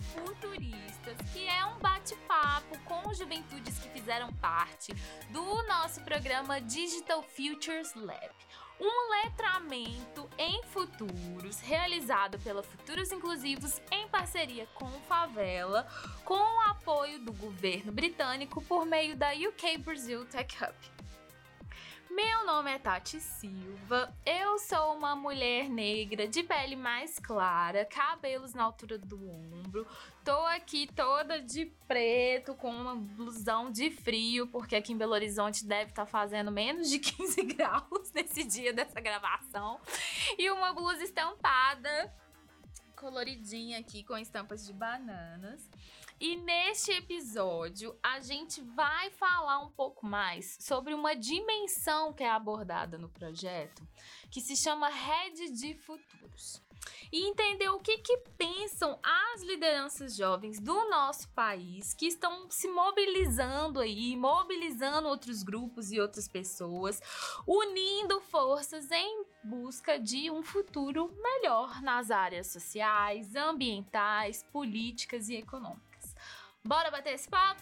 Futuristas, que é um bate-papo com juventudes que fizeram parte do nosso programa Digital Futures Lab um letramento em futuros realizado pela Futuros Inclusivos em parceria com Favela, com o apoio do governo britânico por meio da UK Brazil Tech Hub. Meu nome é Tati Silva, eu sou uma mulher negra de pele mais clara, cabelos na altura do ombro. Tô aqui toda de preto, com uma blusão de frio, porque aqui em Belo Horizonte deve estar tá fazendo menos de 15 graus nesse dia dessa gravação. E uma blusa estampada, coloridinha aqui, com estampas de bananas. E neste episódio, a gente vai falar um pouco mais sobre uma dimensão que é abordada no projeto, que se chama Rede de Futuros. E entender o que, que pensam as lideranças jovens do nosso país que estão se mobilizando aí, mobilizando outros grupos e outras pessoas, unindo forças em busca de um futuro melhor nas áreas sociais, ambientais, políticas e econômicas. Bora bater esse papo?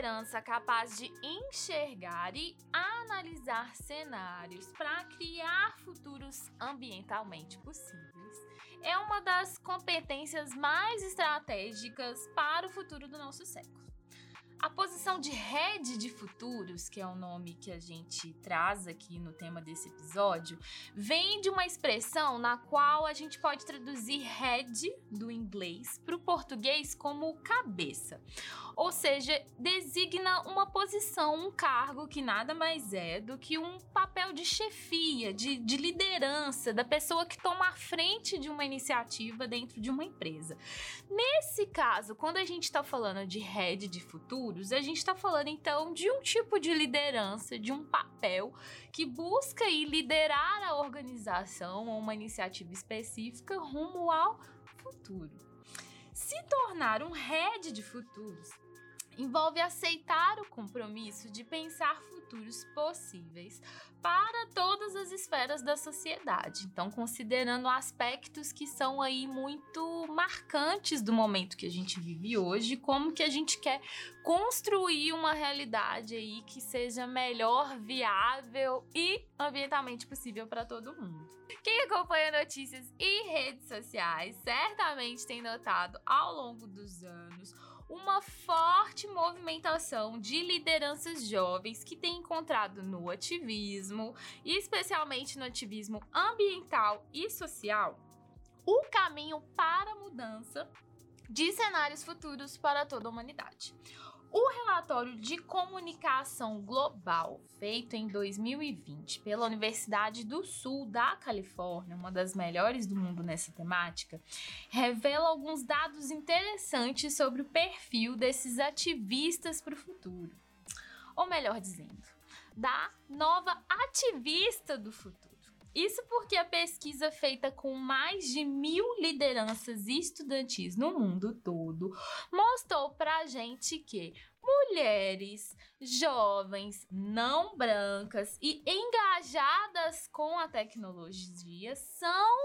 Liderança capaz de enxergar e analisar cenários para criar futuros ambientalmente possíveis é uma das competências mais estratégicas para o futuro do nosso século. A posição de head de futuros, que é o nome que a gente traz aqui no tema desse episódio, vem de uma expressão na qual a gente pode traduzir head do inglês para o português como cabeça. Ou seja, designa uma posição, um cargo que nada mais é do que um papel de chefia, de, de liderança, da pessoa que toma a frente de uma iniciativa dentro de uma empresa. Nesse caso, quando a gente está falando de head de futuro, futuros, a gente está falando então de um tipo de liderança, de um papel que busca aí, liderar a organização ou uma iniciativa específica rumo ao futuro. Se tornar um head de futuros envolve aceitar o compromisso de pensar futuros possíveis para todas as esferas da sociedade. Então, considerando aspectos que são aí muito marcantes do momento que a gente vive hoje, como que a gente quer construir uma realidade aí que seja melhor, viável e ambientalmente possível para todo mundo. Quem acompanha notícias e redes sociais certamente tem notado ao longo dos anos uma forte movimentação de lideranças jovens que tem encontrado no ativismo, e especialmente no ativismo ambiental e social, o caminho para a mudança de cenários futuros para toda a humanidade. O relatório de comunicação global, feito em 2020 pela Universidade do Sul da Califórnia, uma das melhores do mundo nessa temática, revela alguns dados interessantes sobre o perfil desses ativistas para o futuro. Ou melhor dizendo, da nova ativista do futuro. Isso porque a pesquisa feita com mais de mil lideranças estudantis no mundo todo mostrou pra gente que mulheres jovens, não brancas e engajadas com a tecnologia são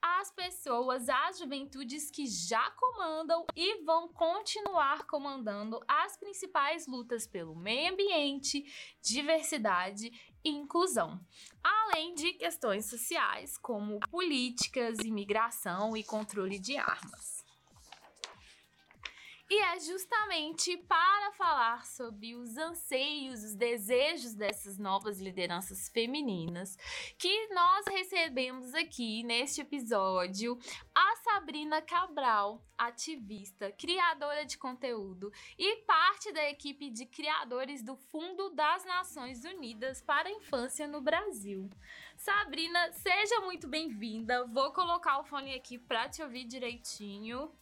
as pessoas, as juventudes que já comandam e vão continuar comandando as principais lutas pelo meio ambiente, diversidade inclusão, além de questões sociais como políticas, imigração e controle de armas. E é justamente para falar sobre os anseios, os desejos dessas novas lideranças femininas que nós recebemos aqui neste episódio a Sabrina Cabral, ativista, criadora de conteúdo e parte da equipe de criadores do Fundo das Nações Unidas para a Infância no Brasil. Sabrina, seja muito bem-vinda. Vou colocar o fone aqui para te ouvir direitinho.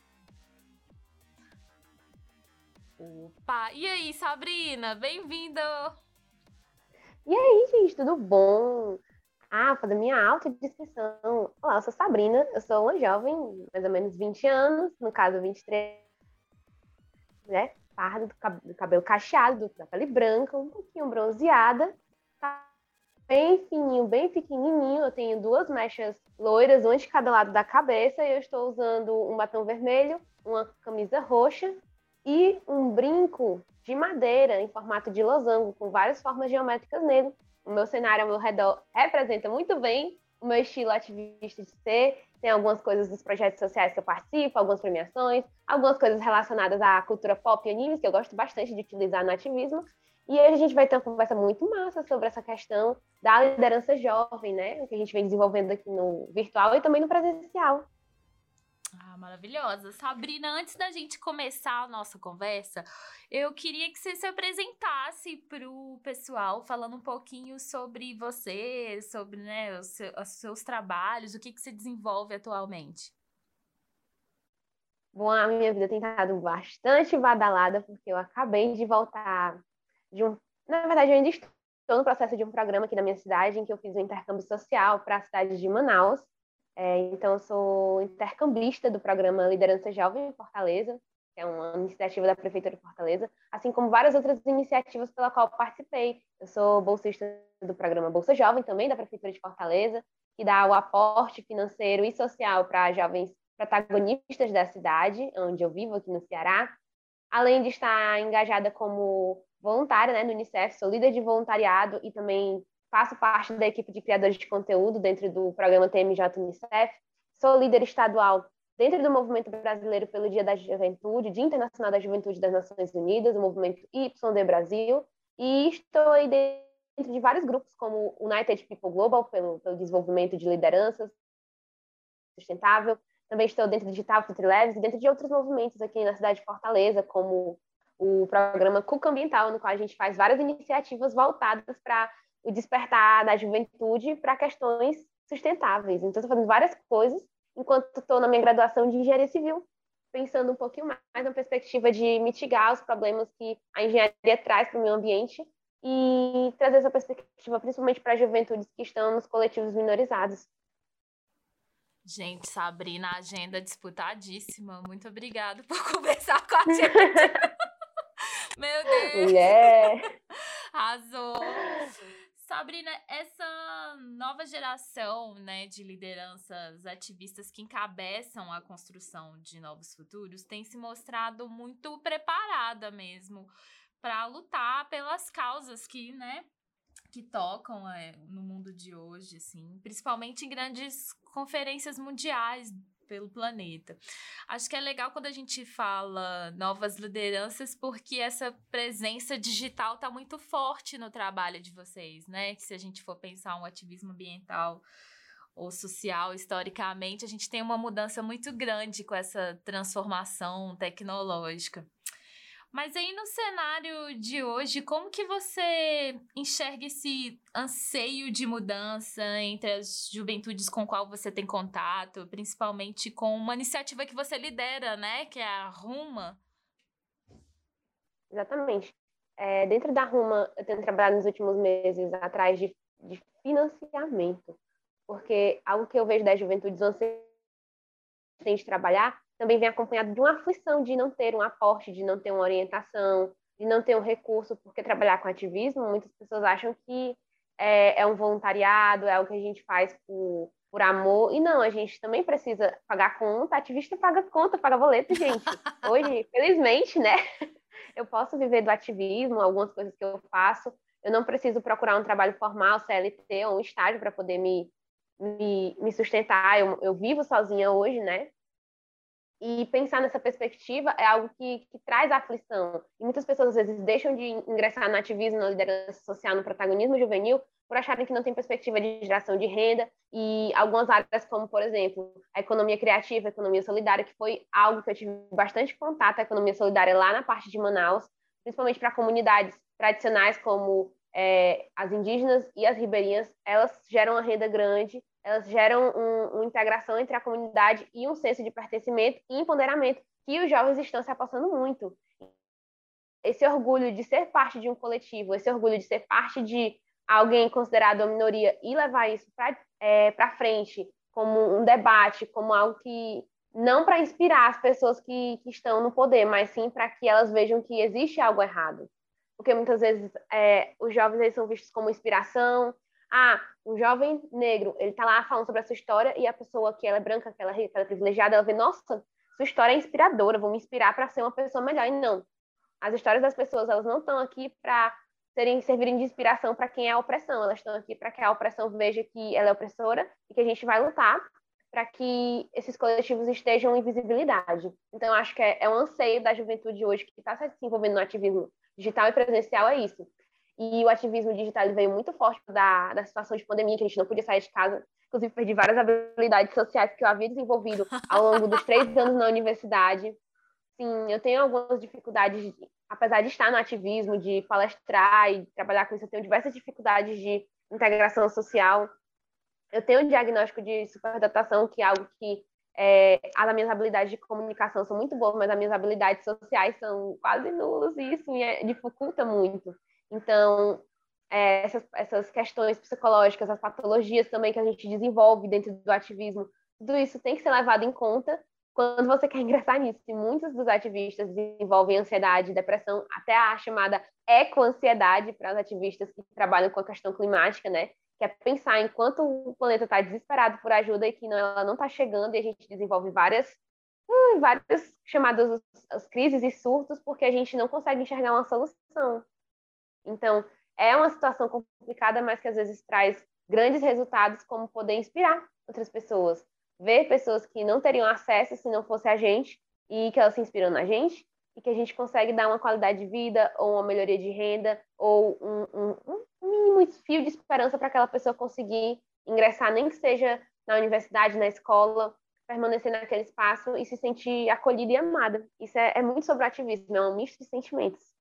Opa! E aí, Sabrina? Bem-vinda! E aí, gente, tudo bom? Ah, fazer minha autodescrição. Olá, eu sou Sabrina, eu sou uma jovem, mais ou menos 20 anos, no caso 23, né? Parda, do, cab do cabelo cacheado, da pele branca, um pouquinho bronzeada. bem fininho, bem pequenininho. Eu tenho duas mechas loiras, uma de cada lado da cabeça, e eu estou usando um batom vermelho, uma camisa roxa e um brinco de madeira em formato de losango, com várias formas geométricas nele. O meu cenário ao meu redor representa muito bem o meu estilo ativista de ser. Tem algumas coisas dos projetos sociais que eu participo, algumas premiações, algumas coisas relacionadas à cultura pop e animes, que eu gosto bastante de utilizar no ativismo. E aí a gente vai ter uma conversa muito massa sobre essa questão da liderança jovem, né? Que a gente vem desenvolvendo aqui no virtual e também no presencial. Ah, maravilhosa. Sabrina, antes da gente começar a nossa conversa, eu queria que você se apresentasse para o pessoal, falando um pouquinho sobre você, sobre né, os, seus, os seus trabalhos, o que, que você desenvolve atualmente. Bom, a minha vida tem estado bastante badalada, porque eu acabei de voltar de um. Na verdade, eu ainda estou no processo de um programa aqui na minha cidade, em que eu fiz um intercâmbio social para a cidade de Manaus. É, então, eu sou intercambista do programa Liderança Jovem em Fortaleza, que é uma iniciativa da Prefeitura de Fortaleza, assim como várias outras iniciativas pela qual participei. Eu sou bolsista do programa Bolsa Jovem, também da Prefeitura de Fortaleza, que dá o aporte financeiro e social para jovens protagonistas da cidade, onde eu vivo, aqui no Ceará. Além de estar engajada como voluntária né, no Unicef, sou líder de voluntariado e também faço parte da equipe de criadores de conteúdo dentro do programa TMJ Unicef, sou líder estadual dentro do movimento brasileiro pelo Dia da Juventude, Dia Internacional da Juventude das Nações Unidas, o movimento YD Brasil, e estou aí dentro de vários grupos como United People Global, pelo, pelo desenvolvimento de lideranças sustentável, também estou dentro do Digital Future Labs e dentro de outros movimentos aqui na cidade de Fortaleza, como o programa Cuca Ambiental, no qual a gente faz várias iniciativas voltadas para o despertar da juventude para questões sustentáveis. Então, estou fazendo várias coisas enquanto estou na minha graduação de engenharia civil, pensando um pouquinho mais na perspectiva de mitigar os problemas que a engenharia traz para o meio ambiente e trazer essa perspectiva principalmente para juventudes que estão nos coletivos minorizados. Gente, Sabrina, agenda disputadíssima. Muito obrigada por conversar com a gente. Meu Deus! Yeah. Arrasou! Sabrina, essa nova geração né, de lideranças ativistas que encabeçam a construção de novos futuros tem se mostrado muito preparada mesmo para lutar pelas causas que, né, que tocam é, no mundo de hoje, assim, principalmente em grandes conferências mundiais pelo planeta. Acho que é legal quando a gente fala novas lideranças, porque essa presença digital está muito forte no trabalho de vocês, né? Se a gente for pensar um ativismo ambiental ou social, historicamente, a gente tem uma mudança muito grande com essa transformação tecnológica. Mas aí no cenário de hoje, como que você enxerga esse anseio de mudança entre as juventudes com qual você tem contato, principalmente com uma iniciativa que você lidera, né, que é a Ruma? Exatamente. É, dentro da Ruma, eu tenho trabalhado nos últimos meses atrás de, de financiamento, porque algo que eu vejo das juventudes anseio de trabalhar também vem acompanhado de uma aflição de não ter um aporte, de não ter uma orientação, de não ter um recurso, porque trabalhar com ativismo, muitas pessoas acham que é, é um voluntariado, é algo que a gente faz por, por amor, e não, a gente também precisa pagar conta, ativista paga conta, paga boleto, gente. Hoje, felizmente, né, eu posso viver do ativismo, algumas coisas que eu faço, eu não preciso procurar um trabalho formal, CLT ou um estágio para poder me, me, me sustentar, eu, eu vivo sozinha hoje, né, e pensar nessa perspectiva é algo que, que, traz aflição. E muitas pessoas, às vezes, deixam de ingressar no ativismo, na liderança social, no protagonismo juvenil, por acharem que não tem perspectiva de geração de renda. E algumas áreas, como, por exemplo, a economia criativa, a economia solidária, que foi algo que eu tive bastante contato, a economia solidária lá na parte de Manaus, principalmente para comunidades tradicionais como é, as indígenas e as ribeirinhas, elas geram uma renda grande elas geram um, uma integração entre a comunidade e um senso de pertencimento e empoderamento que os jovens estão se apossando muito. Esse orgulho de ser parte de um coletivo, esse orgulho de ser parte de alguém considerado uma minoria e levar isso para é, frente como um debate, como algo que não para inspirar as pessoas que, que estão no poder, mas sim para que elas vejam que existe algo errado. Porque muitas vezes é, os jovens eles são vistos como inspiração. Ah, um jovem negro, ele tá lá falando sobre a sua história e a pessoa que ela é branca, que ela, que ela é privilegiada, ela vê, nossa, sua história é inspiradora, vou me inspirar para ser uma pessoa melhor. E não, as histórias das pessoas, elas não estão aqui para serem servirem de inspiração para quem é a opressão, elas estão aqui para que a opressão veja que ela é opressora e que a gente vai lutar para que esses coletivos estejam em visibilidade. Então, acho que é, é um anseio da juventude hoje que está se envolvendo no ativismo digital e presencial, é isso. E o ativismo digital veio muito forte da, da situação de pandemia, que a gente não podia sair de casa. Inclusive, perdi várias habilidades sociais que eu havia desenvolvido ao longo dos três anos na universidade. Sim, eu tenho algumas dificuldades, apesar de estar no ativismo, de palestrar e trabalhar com isso, eu tenho diversas dificuldades de integração social eu tenho um diagnóstico de superdatação, que é algo que é, as minhas habilidades de comunicação são muito boas, mas as minhas habilidades sociais são quase nulas e isso me dificulta muito. Então, é, essas, essas questões psicológicas, as patologias também que a gente desenvolve dentro do ativismo, tudo isso tem que ser levado em conta quando você quer ingressar nisso. E muitos dos ativistas desenvolvem ansiedade, depressão, até a chamada eco-ansiedade para os ativistas que trabalham com a questão climática, né? Que é pensar enquanto o planeta está desesperado por ajuda e que não, ela não está chegando, e a gente desenvolve várias, hum, várias chamadas as crises e surtos, porque a gente não consegue enxergar uma solução. Então, é uma situação complicada, mas que às vezes traz grandes resultados, como poder inspirar outras pessoas. Ver pessoas que não teriam acesso se não fosse a gente, e que elas se inspiram na gente, e que a gente consegue dar uma qualidade de vida, ou uma melhoria de renda, ou um, um, um mínimo fio de esperança para aquela pessoa conseguir ingressar, nem que seja na universidade, na escola, permanecer naquele espaço e se sentir acolhida e amada. Isso é, é muito sobre o ativismo, é um misto de sentimentos.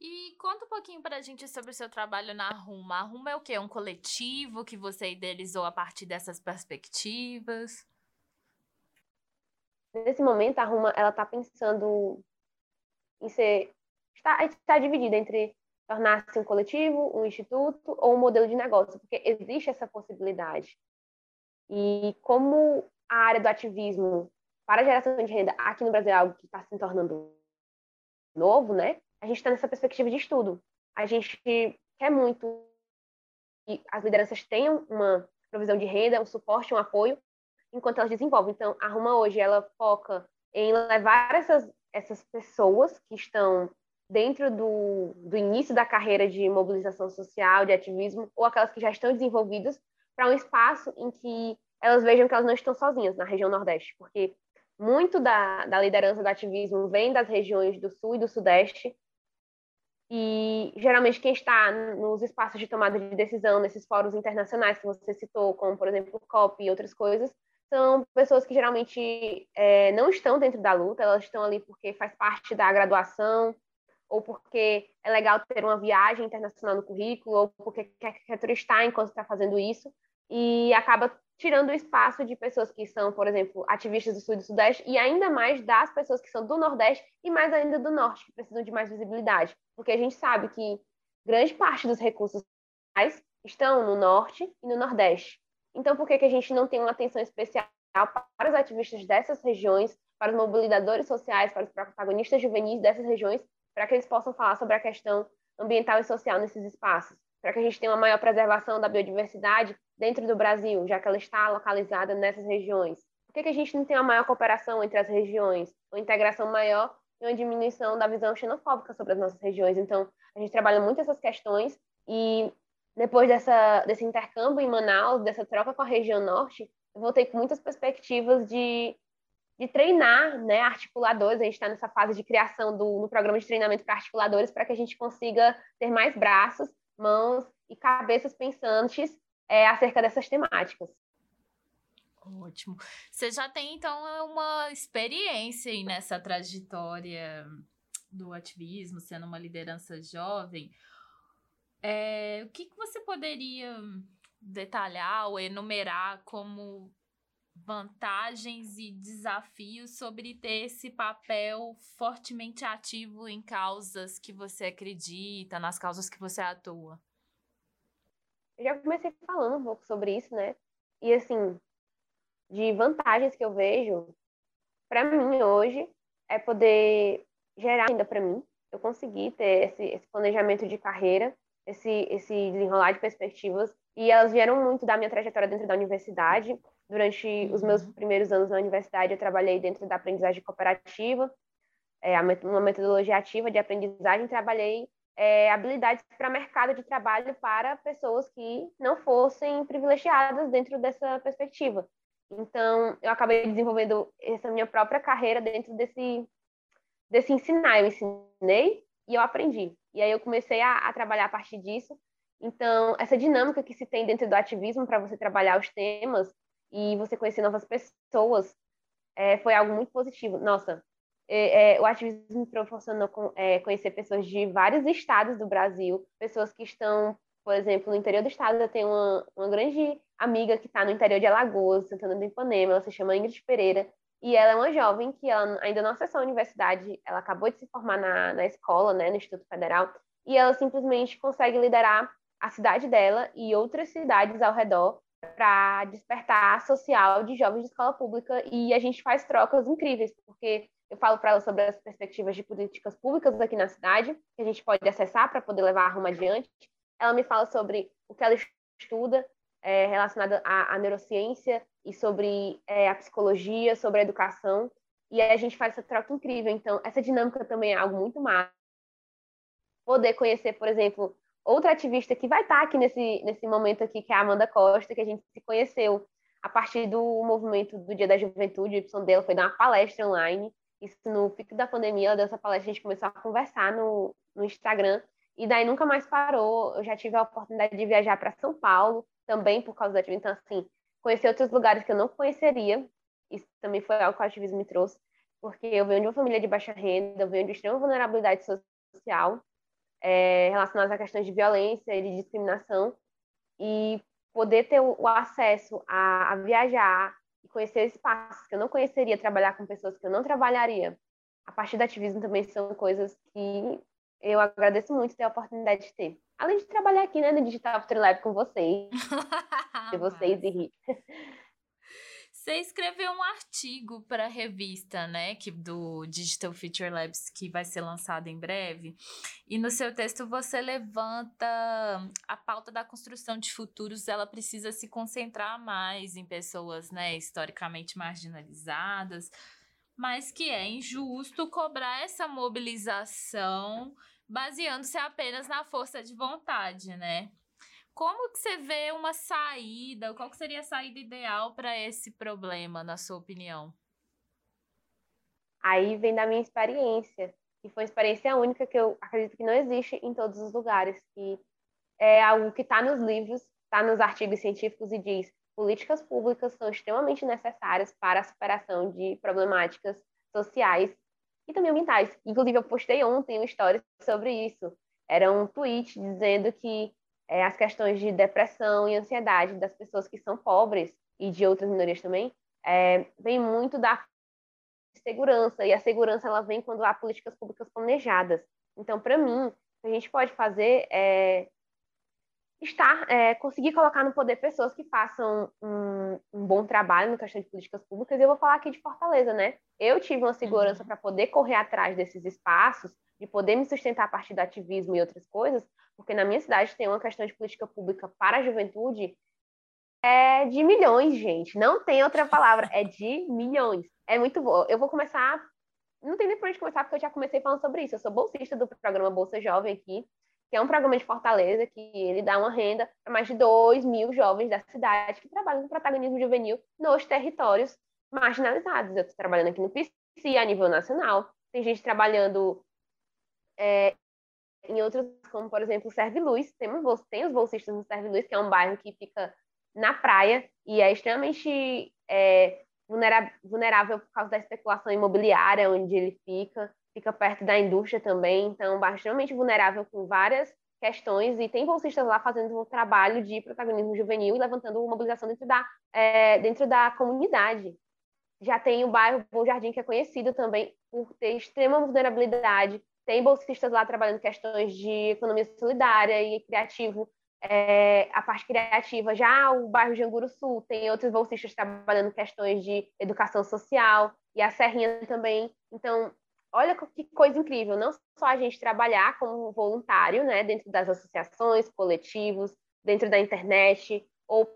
E conta um pouquinho para a gente sobre o seu trabalho na Ruma. A Ruma é o quê? É um coletivo que você idealizou a partir dessas perspectivas? nesse momento a Ruma ela está pensando em ser está, está dividida entre tornar-se um coletivo, um instituto ou um modelo de negócio, porque existe essa possibilidade. E como a área do ativismo para a geração de renda aqui no Brasil é algo que está se tornando novo, né? A gente está nessa perspectiva de estudo. A gente quer muito que as lideranças tenham uma provisão de renda, um suporte, um apoio, enquanto elas desenvolvem. Então, a Ruma hoje, ela foca em levar essas, essas pessoas que estão dentro do, do início da carreira de mobilização social, de ativismo, ou aquelas que já estão desenvolvidas, para um espaço em que elas vejam que elas não estão sozinhas na região Nordeste, porque muito da, da liderança do ativismo vem das regiões do Sul e do Sudeste, e geralmente quem está nos espaços de tomada de decisão, nesses fóruns internacionais que você citou, como por exemplo o COP e outras coisas, são pessoas que geralmente é, não estão dentro da luta, elas estão ali porque faz parte da graduação, ou porque é legal ter uma viagem internacional no currículo, ou porque quer, quer turistar enquanto está fazendo isso, e acaba tirando o espaço de pessoas que são, por exemplo, ativistas do Sul e do Sudeste, e ainda mais das pessoas que são do Nordeste e mais ainda do Norte, que precisam de mais visibilidade. Porque a gente sabe que grande parte dos recursos estão no Norte e no Nordeste. Então, por que, que a gente não tem uma atenção especial para os ativistas dessas regiões, para os mobilizadores sociais, para os protagonistas juvenis dessas regiões, para que eles possam falar sobre a questão ambiental e social nesses espaços? Para que a gente tenha uma maior preservação da biodiversidade dentro do Brasil, já que ela está localizada nessas regiões? Por que, que a gente não tem uma maior cooperação entre as regiões, uma integração maior e uma diminuição da visão xenofóbica sobre as nossas regiões? Então, a gente trabalha muito essas questões e depois dessa, desse intercâmbio em Manaus, dessa troca com a região norte, eu voltei com muitas perspectivas de, de treinar né, articuladores. A gente está nessa fase de criação do no programa de treinamento para articuladores para que a gente consiga ter mais braços, mãos e cabeças pensantes é, acerca dessas temáticas. Ótimo. Você já tem, então, uma experiência nessa trajetória do ativismo, sendo uma liderança jovem. É, o que, que você poderia detalhar ou enumerar como vantagens e desafios sobre ter esse papel fortemente ativo em causas que você acredita, nas causas que você atua? Eu já comecei falando um pouco sobre isso, né? E assim, de vantagens que eu vejo, para mim hoje, é poder gerar ainda para mim, eu consegui ter esse, esse planejamento de carreira, esse, esse desenrolar de perspectivas, e elas vieram muito da minha trajetória dentro da universidade. Durante uhum. os meus primeiros anos na universidade, eu trabalhei dentro da aprendizagem cooperativa, é, uma metodologia ativa de aprendizagem, trabalhei é, habilidades para mercado de trabalho para pessoas que não fossem privilegiadas dentro dessa perspectiva. Então, eu acabei desenvolvendo essa minha própria carreira dentro desse, desse ensinar. Eu ensinei e eu aprendi. E aí eu comecei a, a trabalhar a partir disso. Então, essa dinâmica que se tem dentro do ativismo para você trabalhar os temas e você conhecer novas pessoas é, foi algo muito positivo. Nossa, é, é, o ativismo me proporcionou é, conhecer pessoas de vários estados do Brasil, pessoas que estão, por exemplo, no interior do estado. Eu tenho uma, uma grande amiga que está no interior de Alagoas, Santana do Ipanema, ela se chama Ingrid Pereira, e ela é uma jovem que ela ainda não acessou a universidade, ela acabou de se formar na, na escola, né, no Instituto Federal, e ela simplesmente consegue liderar a cidade dela e outras cidades ao redor para despertar social de jovens de escola pública e a gente faz trocas incríveis, porque eu falo para ela sobre as perspectivas de políticas públicas aqui na cidade, que a gente pode acessar para poder levar a Roma adiante. Ela me fala sobre o que ela estuda é, relacionado à, à, neurociência e sobre é, a psicologia, sobre a educação. E a gente faz essa troca incrível. Então, essa dinâmica também é algo muito massa. Poder conhecer, por exemplo, outra ativista que vai estar aqui nesse, nesse momento aqui, que é a Amanda Costa, que a gente se conheceu a partir do movimento do Dia da Juventude, o Y dela foi dar uma palestra online isso no pico da pandemia, ela deu essa palestra, a gente começou a conversar no, no Instagram, e daí nunca mais parou. Eu já tive a oportunidade de viajar para São Paulo, também por causa da ativismo. Então, assim, conhecer outros lugares que eu não conheceria, isso também foi algo que o ativismo me trouxe, porque eu venho de uma família de baixa renda, eu venho de extrema vulnerabilidade social, é, relacionadas a questões de violência e de discriminação, e poder ter o, acesso a, a viajar, e conhecer espaços que eu não conheceria, trabalhar com pessoas que eu não trabalharia. A partir do ativismo também são coisas que eu agradeço muito ter a oportunidade de ter. Além de trabalhar aqui né, no Digital Future Lab com vocês, de vocês e Rita. Você escreveu um artigo para a revista, né, que do Digital Future Labs, que vai ser lançado em breve. E no seu texto você levanta a pauta da construção de futuros, ela precisa se concentrar mais em pessoas, né, historicamente marginalizadas, mas que é injusto cobrar essa mobilização baseando-se apenas na força de vontade, né? Como que você vê uma saída? Qual que seria a saída ideal para esse problema, na sua opinião? Aí vem da minha experiência, que foi uma experiência única que eu acredito que não existe em todos os lugares, que é algo que está nos livros, está nos artigos científicos e diz políticas públicas são extremamente necessárias para a superação de problemáticas sociais e também ambientais. Inclusive, eu postei ontem uma história sobre isso. Era um tweet dizendo que é, as questões de depressão e ansiedade das pessoas que são pobres e de outras minorias também, é, vem muito da segurança, e a segurança ela vem quando há políticas públicas planejadas. Então, para mim, o que a gente pode fazer é estar, é, conseguir colocar no poder pessoas que façam um, um, bom trabalho no questão de políticas públicas. E eu vou falar aqui de Fortaleza, né? Eu tive uma segurança uhum. para poder correr atrás desses espaços, de poder me sustentar a partir do ativismo e outras coisas, porque na minha cidade tem uma questão de política pública para a juventude é de milhões, gente. Não tem outra palavra, é de milhões. É muito bom. Eu vou começar. Não tem nem por onde começar, porque eu já comecei falando sobre isso. Eu sou bolsista do programa Bolsa Jovem aqui, que é um programa de Fortaleza que ele dá uma renda para mais de 2 mil jovens da cidade que trabalham com protagonismo juvenil nos territórios marginalizados. Eu estou trabalhando aqui no PC a nível nacional. Tem gente trabalhando é, em outros, como por exemplo, Serve Luz, temos, tem os bolsistas no Serve Luz, que é um bairro que fica na praia e é extremamente é, vulnerável por causa da especulação imobiliária onde ele fica, fica perto da indústria também, então é extremamente vulnerável com várias questões e tem bolsistas lá fazendo um trabalho de protagonismo juvenil e levantando mobilização dentro da, é, dentro da comunidade. Já tem o bairro Bom Jardim, que é conhecido também por ter extrema vulnerabilidade, tem bolsistas lá trabalhando questões de economia solidária e criativo, é, a parte criativa. Já o bairro de Anguru Sul tem outros bolsistas trabalhando questões de educação social e a Serrinha também. Então, olha que coisa incrível, não só a gente trabalhar como voluntário, né, dentro das associações, coletivos, dentro da internet, ou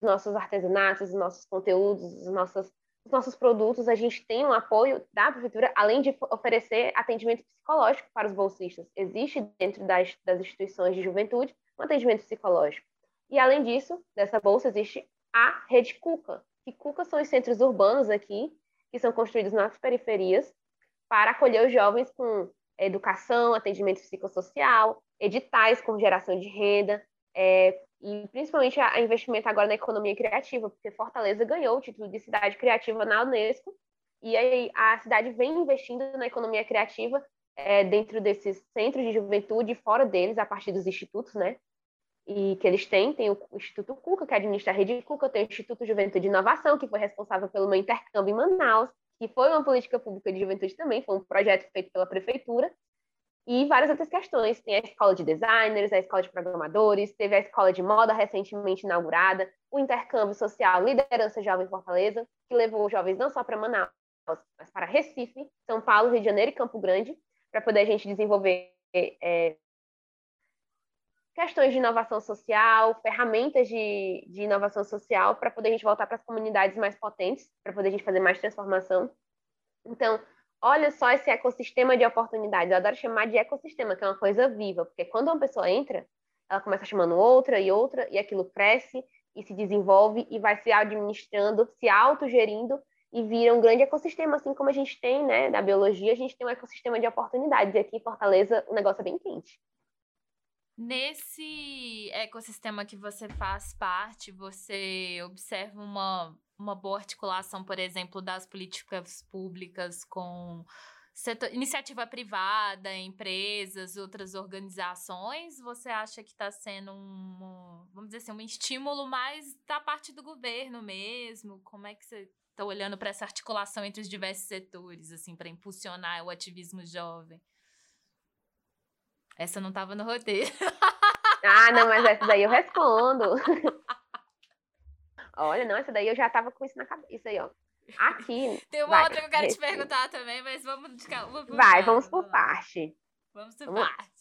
nossos artesanatos, nossos conteúdos, os nossos, os nossos produtos, a gente tem um apoio da prefeitura, além de oferecer atendimento psicológico para os bolsistas. Existe dentro das, das instituições de juventude um atendimento psicológico. E além disso, dessa bolsa existe a Rede Cuca, que Cuca são os centros urbanos aqui, que são construídos nas periferias, para acolher os jovens com educação, atendimento psicossocial, editais com geração de renda, é, e principalmente a, investimento agora na economia criativa, porque Fortaleza ganhou o título de cidade criativa na Unesco, e aí a cidade vem investindo na economia criativa é, dentro desses centros de juventude e fora deles, a partir dos institutos, né? E que eles têm, tem o Instituto Cuca, que administra a Rede Cuca, tem o Instituto Juventude de Inovação, que foi responsável pelo meu intercâmbio em Manaus, que foi uma política pública de juventude também, foi um projeto feito pela prefeitura, e várias outras questões. Tem a escola de designers, a escola de programadores, teve a escola de moda recentemente inaugurada, o intercâmbio social Liderança Jovem Fortaleza, que levou jovens não só para Manaus, mas para Recife, São Paulo, Rio de Janeiro e Campo Grande, para poder a gente desenvolver é, questões de inovação social, ferramentas de, de inovação social, para poder a gente voltar para as comunidades mais potentes, para poder a gente fazer mais transformação. Então, olha só esse ecossistema de oportunidades. Eu adoro chamar de ecossistema, que é uma coisa viva, porque quando uma pessoa entra, ela começa chamando outra e outra, e aquilo cresce e se desenvolve e vai se administrando, se autogerindo e vira um grande ecossistema, assim como a gente tem, né, na biologia, a gente tem um ecossistema de oportunidades. E aqui em Fortaleza o negócio é bem quente. Nesse ecossistema que você faz parte, você observa uma, uma boa articulação, por exemplo, das políticas públicas com setor, iniciativa privada, empresas, outras organizações? Você acha que está sendo um, vamos dizer assim, um estímulo mais da parte do governo mesmo? Como é que você está olhando para essa articulação entre os diversos setores, assim, para impulsionar o ativismo jovem? Essa não estava no roteiro. Ah, não, mas essa daí eu respondo. Olha, não, essa daí eu já tava com isso na cabeça. Isso aí, ó. Aqui. Tem uma vai, outra que eu quero te perguntar também, mas vamos. vamos vai, vamos por parte. Vamos por vamos parte.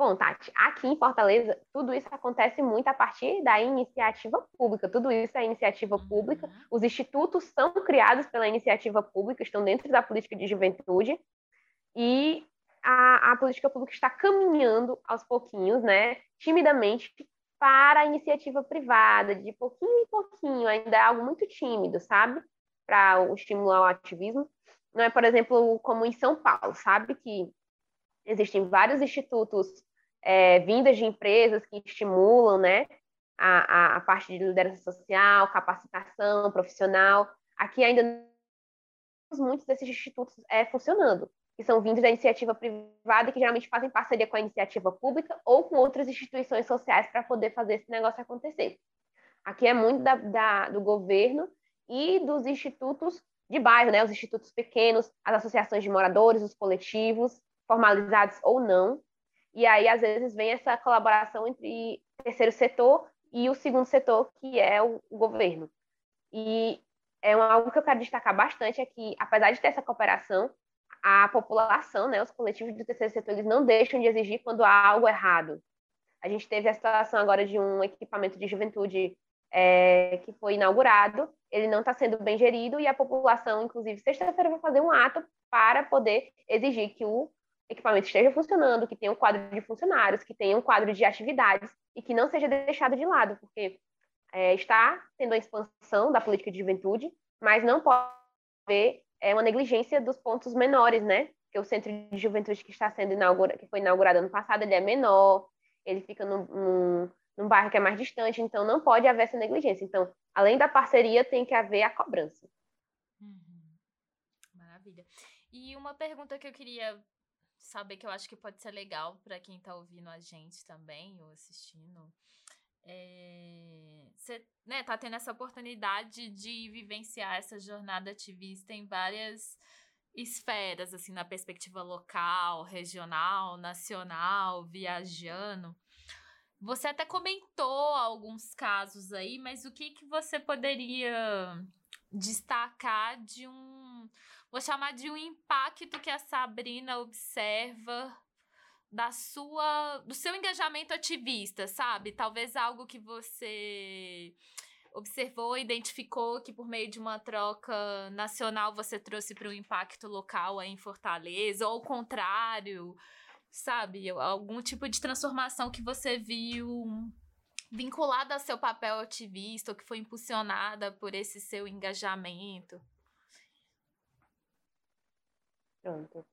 Bom, Tati, aqui em Fortaleza, tudo isso acontece muito a partir da iniciativa pública. Tudo isso é iniciativa uhum. pública. Os institutos são criados pela iniciativa pública, estão dentro da política de juventude. E a, a política pública está caminhando aos pouquinhos, né, timidamente, para a iniciativa privada, de pouquinho em pouquinho, ainda é algo muito tímido, sabe? Para estimular o ativismo. Não é, por exemplo, como em São Paulo, sabe? Que existem vários institutos é, vindas de empresas que estimulam, né? A, a, a parte de liderança social, capacitação profissional. Aqui ainda muitos desses institutos é, funcionando que são vindos da iniciativa privada que geralmente fazem parceria com a iniciativa pública ou com outras instituições sociais para poder fazer esse negócio acontecer. Aqui é muito da, da, do governo e dos institutos de bairro, né? Os institutos pequenos, as associações de moradores, os coletivos, formalizados ou não. E aí, às vezes, vem essa colaboração entre terceiro setor e o segundo setor, que é o, o governo. E é algo que eu quero destacar bastante é que, apesar de ter essa cooperação, a população, né, os coletivos do terceiro setor, eles não deixam de exigir quando há algo errado. A gente teve a situação agora de um equipamento de juventude é, que foi inaugurado, ele não está sendo bem gerido e a população, inclusive, sexta-feira vai fazer um ato para poder exigir que o equipamento esteja funcionando, que tenha um quadro de funcionários, que tenha um quadro de atividades e que não seja deixado de lado, porque é, está tendo a expansão da política de juventude, mas não pode haver é uma negligência dos pontos menores, né? Porque o centro de juventude que está sendo inaugurado, que foi inaugurado ano passado, ele é menor, ele fica num, num, num bairro que é mais distante, então não pode haver essa negligência. Então, além da parceria, tem que haver a cobrança. Uhum. Maravilha. E uma pergunta que eu queria saber, que eu acho que pode ser legal para quem está ouvindo a gente também, ou assistindo, é, você né, tá tendo essa oportunidade de vivenciar essa jornada ativista em várias esferas, assim, na perspectiva local, regional, nacional, viajando. Você até comentou alguns casos aí, mas o que, que você poderia destacar de um vou chamar de um impacto que a Sabrina observa da sua do seu engajamento ativista, sabe? Talvez algo que você observou, identificou que por meio de uma troca nacional você trouxe para um impacto local aí em Fortaleza, ou ao contrário, sabe? Algum tipo de transformação que você viu vinculada ao seu papel ativista, ou que foi impulsionada por esse seu engajamento? Pronto.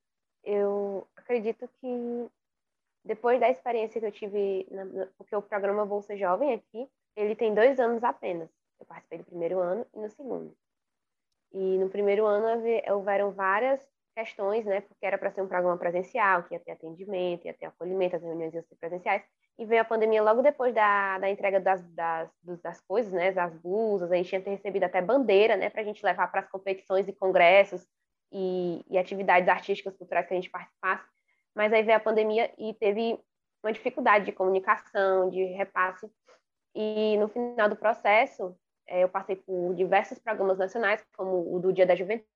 Eu acredito que depois da experiência que eu tive, na, porque o programa Bolsa Jovem aqui, ele tem dois anos apenas. Eu participei do primeiro ano e no segundo. E no primeiro ano houveram várias questões, né? Porque era para ser um programa presencial, que ia ter atendimento, ia ter acolhimento, as reuniões iam ser presenciais. E veio a pandemia logo depois da, da entrega das, das, das coisas, né? Das blusas, a gente tinha recebido até bandeira, né? Para a gente levar para as competições e congressos e, e atividades artísticas, culturais que a gente participasse. Mas aí veio a pandemia e teve uma dificuldade de comunicação, de repasse. E no final do processo, é, eu passei por diversos programas nacionais, como o do Dia da Juventude,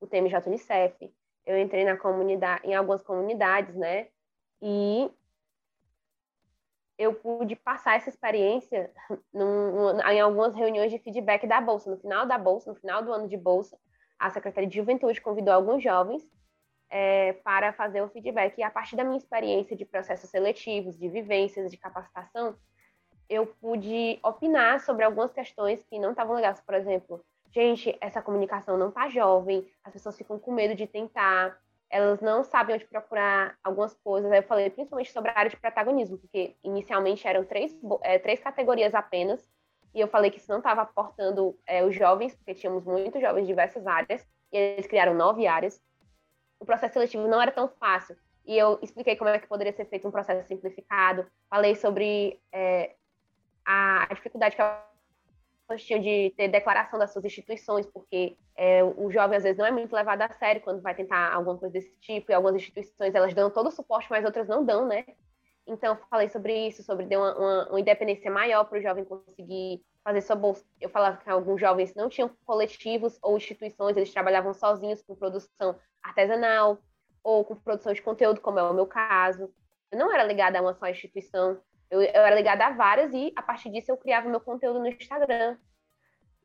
o TMJ Unicef. Eu entrei na comunidade, em algumas comunidades, né? E eu pude passar essa experiência num, em algumas reuniões de feedback da Bolsa. No final da Bolsa, no final do ano de Bolsa, a Secretaria de Juventude convidou alguns jovens é, para fazer o feedback. E a partir da minha experiência de processos seletivos, de vivências, de capacitação, eu pude opinar sobre algumas questões que não estavam legais. Por exemplo, gente, essa comunicação não está jovem, as pessoas ficam com medo de tentar, elas não sabem onde procurar algumas coisas. Eu falei principalmente sobre a área de protagonismo, porque inicialmente eram três, é, três categorias apenas, e eu falei que isso não estava aportando é, os jovens, porque tínhamos muitos jovens de diversas áreas, e eles criaram nove áreas o processo seletivo não era tão fácil. E eu expliquei como é que poderia ser feito um processo simplificado, falei sobre é, a, dificuldade que elas tinham de ter declaração das suas instituições, porque é, o jovem às vezes não é muito levado a sério quando vai tentar alguma coisa desse tipo, e algumas instituições elas dão todo o suporte, mas outras não dão, né? Então, falei sobre isso, sobre dar uma, uma, uma independência maior para o jovem conseguir fazer sua bolsa. Eu falava que alguns jovens não tinham coletivos ou instituições, eles trabalhavam sozinhos com produção artesanal ou com produção de conteúdo, como é o meu caso. Eu não era ligada a uma só instituição, eu, eu era ligada a várias e, a partir disso, eu criava meu conteúdo no Instagram.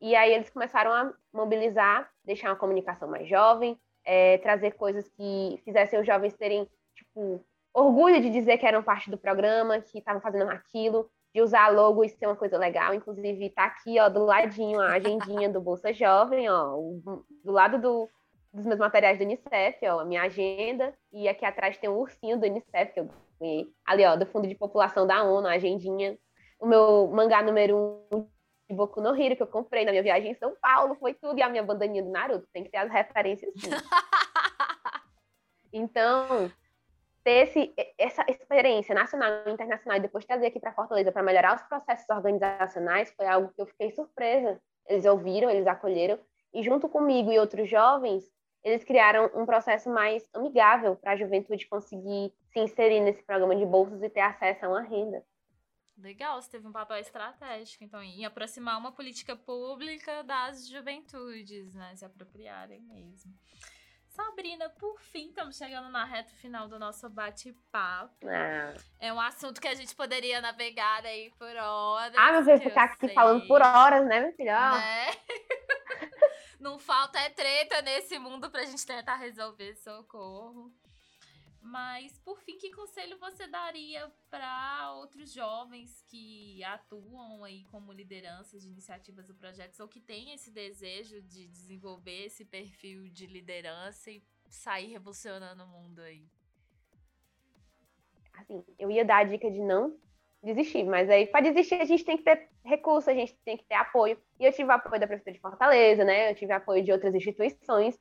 E aí eles começaram a mobilizar, deixar uma comunicação mais jovem, é, trazer coisas que fizessem os jovens terem, tipo, orgulho de dizer que eram parte do programa, que estavam fazendo aquilo, de usar logo e ser uma coisa legal. Inclusive, tá aqui, ó, do ladinho, a agendinha do Bolsa Jovem, ó, do lado do, dos meus materiais do Unicef, ó, a minha agenda, e aqui atrás tem um ursinho do Unicef que eu ganhei. Ali, ó, do Fundo de População da ONU, a agendinha. O meu mangá número um de Boku no Hero, que eu comprei na minha viagem em São Paulo, foi tudo, e a minha bandaninha do Naruto, tem que ter as referências sim. então, ter esse, essa experiência nacional e internacional e depois trazer aqui para Fortaleza para melhorar os processos organizacionais foi algo que eu fiquei surpresa. Eles ouviram, eles acolheram e junto comigo e outros jovens, eles criaram um processo mais amigável para a juventude conseguir se inserir nesse programa de bolsas e ter acesso a uma renda. Legal, você teve um papel estratégico, então, em aproximar uma política pública das juventudes, né? Se apropriarem mesmo. Sabrina, por fim, estamos chegando na reta final do nosso bate-papo. Ah. É um assunto que a gente poderia navegar aí por horas. Ah, mas vai ficar aqui sei. falando por horas, né, meu filho? Né? Não falta é treta nesse mundo pra gente tentar resolver, socorro. Mas, por fim, que conselho você daria para outros jovens que atuam aí como lideranças de iniciativas ou projetos ou que têm esse desejo de desenvolver esse perfil de liderança e sair revolucionando o mundo aí? Assim, eu ia dar a dica de não desistir, mas aí para desistir a gente tem que ter recurso, a gente tem que ter apoio. E eu tive apoio da Prefeitura de Fortaleza, né? Eu tive apoio de outras instituições.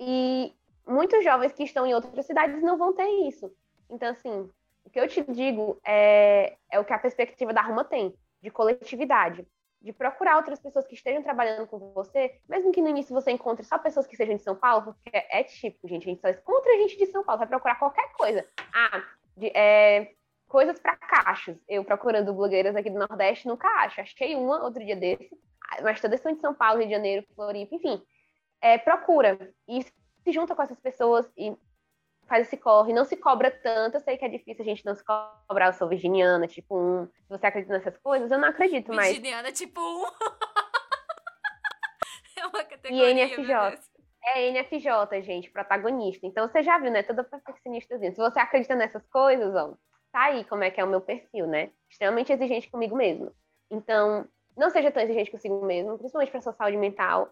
E muitos jovens que estão em outras cidades não vão ter isso. Então, assim, o que eu te digo é, é o que a perspectiva da Ruma tem, de coletividade, de procurar outras pessoas que estejam trabalhando com você, mesmo que no início você encontre só pessoas que sejam de São Paulo, porque é típico, gente, a gente só encontra gente de São Paulo, vai procurar qualquer coisa. Ah, de, é, coisas para cachos. Eu procurando blogueiras aqui do Nordeste, nunca acho. Achei uma outro dia desse, mas todas são de São Paulo, Rio de Janeiro, Floripa, enfim é, procura e se junta com essas pessoas e faz esse corre, não se cobra tanto. Eu sei que é difícil a gente não se cobrar. Eu sou virginiana, tipo um. Se você acredita nessas coisas, eu não acredito, mas. Virginiana, tipo um. é uma categoria. E NFJ. É NFJ, gente, protagonista. Então você já viu, né? Toda perfeccionista. Se você acredita nessas coisas, ó, tá aí como é que é o meu perfil, né? Extremamente exigente comigo mesmo. Então, não seja tão exigente consigo mesmo, principalmente para sua saúde mental.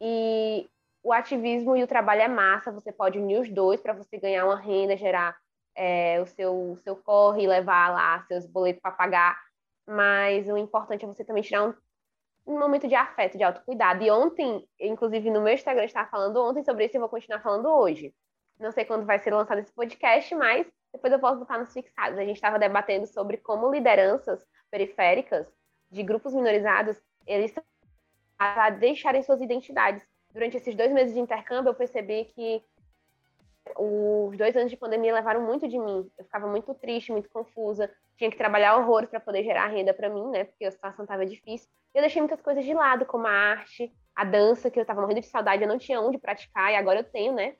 E o ativismo e o trabalho é massa, você pode unir os dois para você ganhar uma renda, gerar é, o seu, o seu corre, levar lá seus boletos para pagar. Mas o importante é você também tirar um, um momento de afeto, de autocuidado. E ontem, inclusive no meu Instagram, estava falando ontem sobre isso e vou continuar falando hoje. Não sei quando vai ser lançado esse podcast, mas depois eu posso botar nos fixados. A gente estava debatendo sobre como lideranças periféricas de grupos minorizados, eles a deixarem suas identidades durante esses dois meses de intercâmbio, eu percebi que os dois anos de pandemia levaram muito de mim. Eu ficava muito triste, muito confusa. Tinha que trabalhar horrores para poder gerar renda para mim, né? Porque a situação estava difícil. Eu deixei muitas coisas de lado, como a arte, a dança, que eu estava morrendo de saudade, eu não tinha onde praticar, e agora eu tenho, né?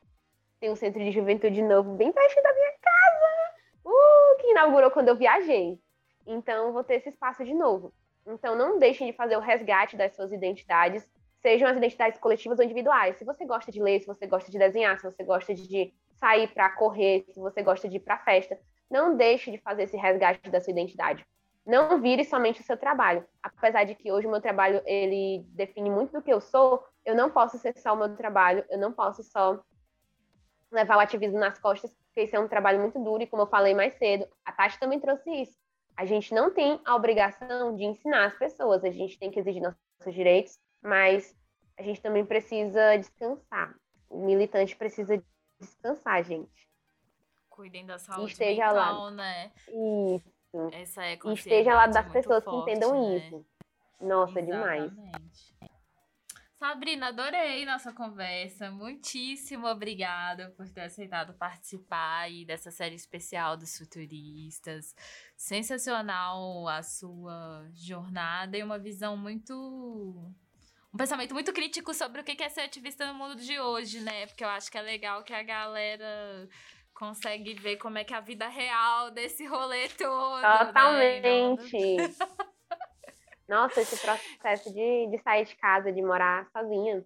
Tem um centro de juventude novo bem perto da minha casa, uh, que inaugurou quando eu viajei. Então, vou ter esse espaço de novo. Então, não deixem de fazer o resgate das suas identidades sejam as identidades coletivas ou individuais. Se você gosta de ler, se você gosta de desenhar, se você gosta de sair para correr, se você gosta de ir para festa, não deixe de fazer esse resgate da sua identidade. Não vire somente o seu trabalho. Apesar de que hoje o meu trabalho ele define muito do que eu sou, eu não posso ser só o meu trabalho, eu não posso só levar o ativismo nas costas, porque isso é um trabalho muito duro e como eu falei mais cedo, a Tati também trouxe isso. A gente não tem a obrigação de ensinar as pessoas, a gente tem que exigir nossos direitos, mas a gente também precisa descansar. O militante precisa descansar, gente. Cuidem da saúde esteja mental, lá. né? Isso. Essa é e esteja lá das pessoas forte, que entendam né? isso. Nossa, Exatamente. demais. Sabrina, adorei nossa conversa. Muitíssimo obrigada por ter aceitado participar aí dessa série especial dos futuristas. Sensacional a sua jornada e uma visão muito um pensamento muito crítico sobre o que é ser ativista no mundo de hoje, né? Porque eu acho que é legal que a galera consegue ver como é que é a vida real desse rolê todo. Né? Totalmente. Né? Nossa, esse processo de, de sair de casa, de morar sozinha,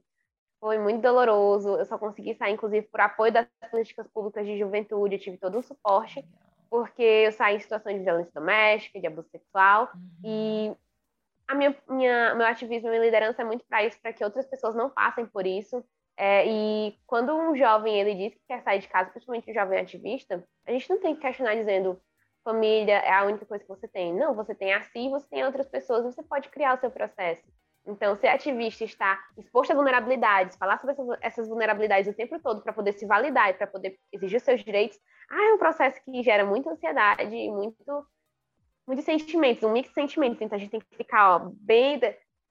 foi muito doloroso. Eu só consegui sair, inclusive, por apoio das políticas públicas de juventude. Eu tive todo um suporte, porque eu saí em situação de violência doméstica, de abuso sexual. Uhum. E a minha, minha, meu ativismo e minha liderança é muito para isso, para que outras pessoas não passem por isso. É, e quando um jovem ele diz que quer sair de casa, principalmente um jovem ativista, a gente não tem que questionar dizendo família é a única coisa que você tem. Não, você tem a si, você tem outras pessoas, você pode criar o seu processo. Então, ser ativista está exposto a vulnerabilidades, falar sobre essas, essas vulnerabilidades o tempo todo para poder se validar e para poder exigir seus direitos, ah, é um processo que gera muita ansiedade, muito muitos sentimentos, um mix de sentimentos. Então a gente tem que ficar, ó, bem.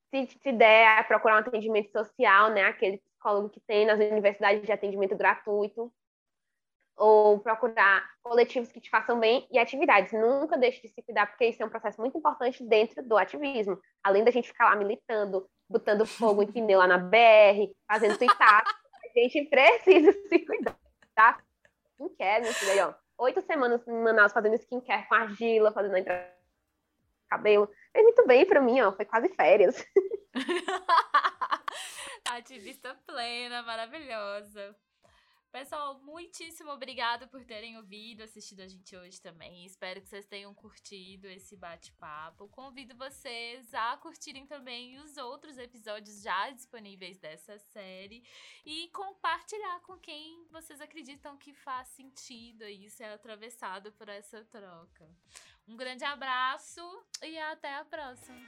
Se, se der, procurar um atendimento social, né? Aquele psicólogo que tem nas universidades de atendimento gratuito. Ou procurar coletivos que te façam bem e atividades. Nunca deixe de se cuidar, porque isso é um processo muito importante dentro do ativismo. Além da gente ficar lá militando, botando fogo em pneu lá na BR, fazendo tuitar, a gente precisa se cuidar. Tá? Não quer, meu filho, aí, ó oito semanas em Manaus fazendo skincare com argila, fazendo a cabelo. Fez muito bem pra mim, ó. Foi quase férias. Ativista plena, maravilhosa. Pessoal, muitíssimo obrigado por terem ouvido, assistido a gente hoje também. Espero que vocês tenham curtido esse bate-papo. Convido vocês a curtirem também os outros episódios já disponíveis dessa série e compartilhar com quem vocês acreditam que faz sentido e isso é atravessado por essa troca. Um grande abraço e até a próxima.